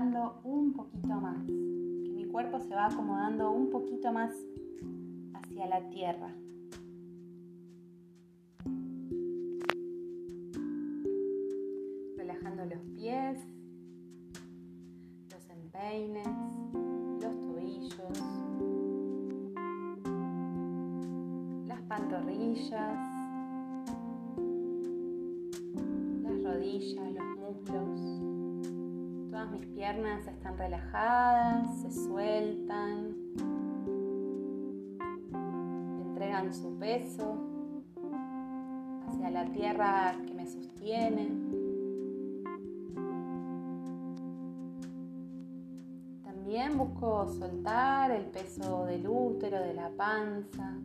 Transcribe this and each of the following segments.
un poquito más, que mi cuerpo se va acomodando un poquito más hacia la tierra. Relajando los pies, los empeines, los tobillos, las pantorrillas, las rodillas, los. Mis piernas están relajadas, se sueltan, entregan su peso hacia la tierra que me sostiene. También busco soltar el peso del útero, de la panza,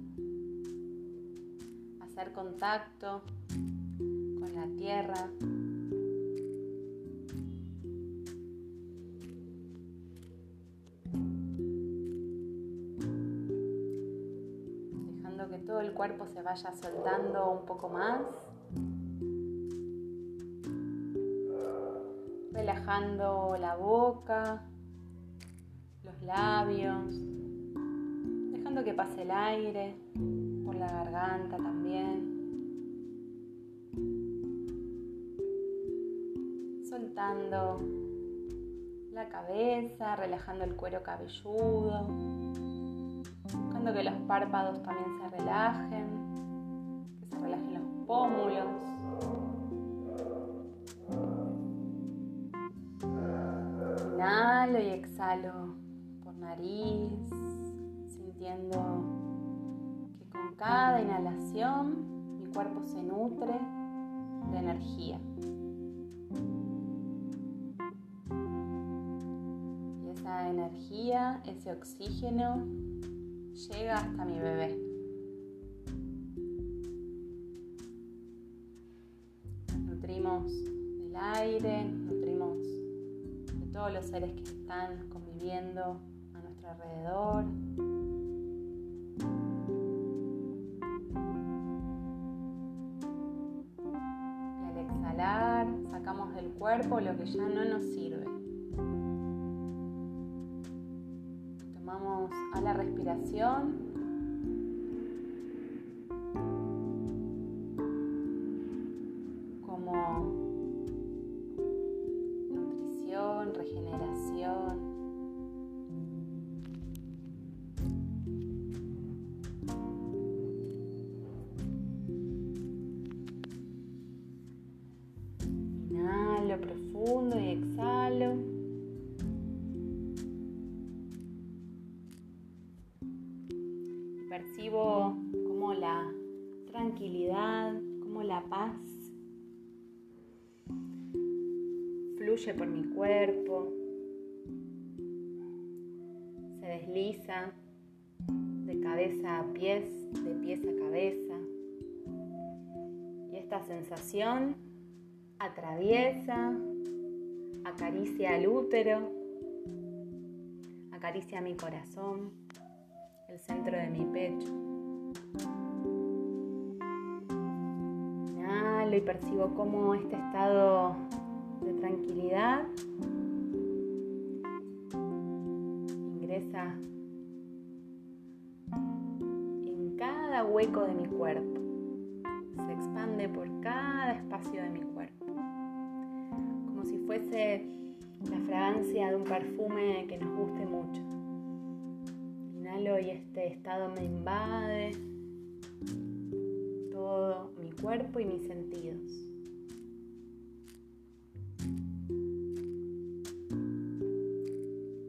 hacer contacto con la tierra. Vaya soltando un poco más. Relajando la boca, los labios, dejando que pase el aire por la garganta también. Soltando la cabeza, relajando el cuero cabelludo que los párpados también se relajen, pómulos. Inhalo y exhalo por nariz, sintiendo que con cada inhalación mi cuerpo se nutre de energía. Y esa energía, ese oxígeno llega hasta mi bebé. Seres que están conviviendo a nuestro alrededor. Y al exhalar sacamos del cuerpo lo que ya no nos sirve. a la respiración. Fluye por mi cuerpo, se desliza de cabeza a pies, de pies a cabeza. Y esta sensación atraviesa, acaricia el útero, acaricia mi corazón el centro de mi pecho. Y percibo cómo este estado de tranquilidad. Ingresa en cada hueco de mi cuerpo, se expande por cada espacio de mi cuerpo, como si fuese la fragancia de un perfume que nos guste mucho. Y este estado me invade cuerpo y mis sentidos.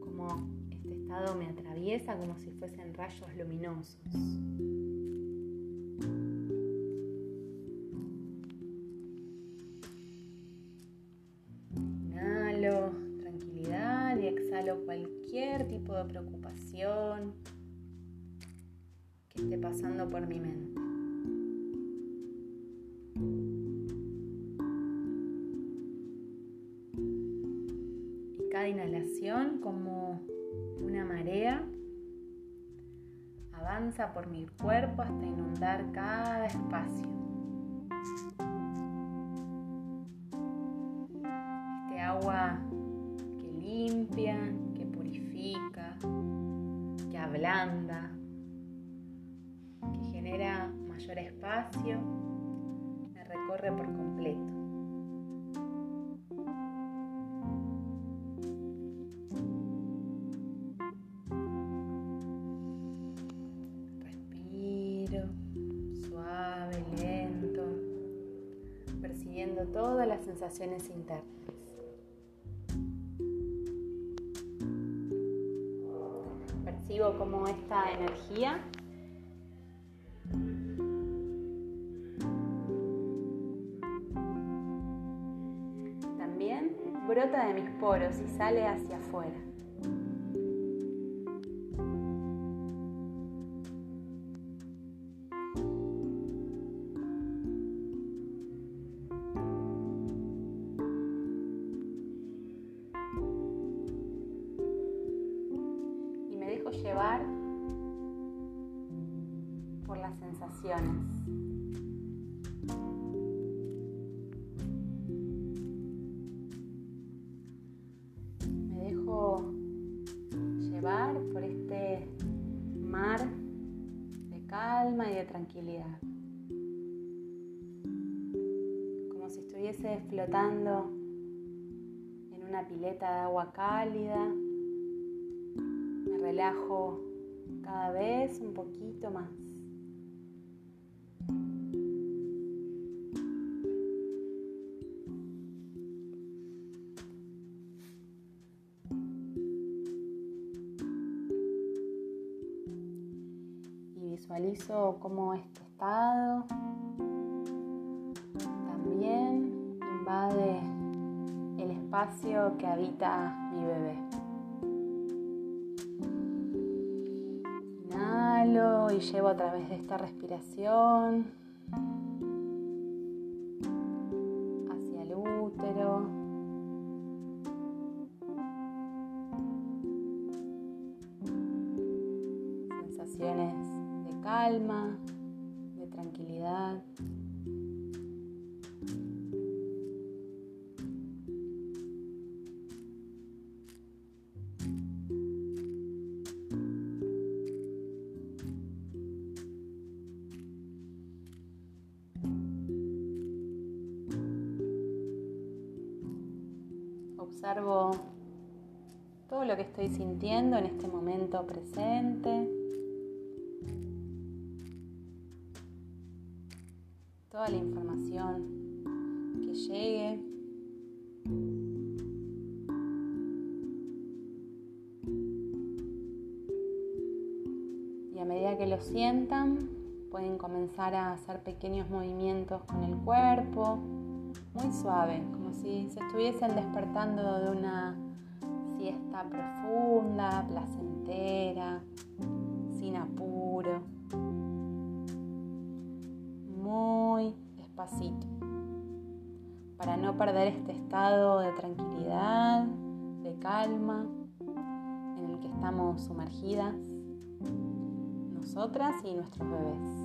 Como este estado me atraviesa como si fuesen rayos luminosos. Inhalo tranquilidad y exhalo cualquier tipo de preocupación, que esté pasando por mi mente. Como una marea avanza por mi cuerpo hasta inundar cada espacio. Este agua que limpia, que purifica, que ablanda, que genera mayor espacio, me recorre por completo. Suave, lento, percibiendo todas las sensaciones internas. Percibo como esta energía brota de mis poros y sale hacia afuera. Las sensaciones. tranquilidad. Como si estuviese flotando en una pileta de agua cálida. Me relajo cada vez un poquito más. Visualizo cómo este estado también invade el espacio que habita mi bebé. Inhalo y llevo a través de esta respiración hacia el útero. Sensaciones calma, de tranquilidad. Observo todo lo que estoy sintiendo en este momento presente. Toda la información que llegue. Y a medida que lo sientan, pueden comenzar a hacer pequeños movimientos con el cuerpo, muy suave, como si se estuviesen despertando de una siesta profunda, placentera, sin apuro. Despacito, para no perder este estado de tranquilidad, de calma en el que estamos sumergidas nosotras y nuestros bebés.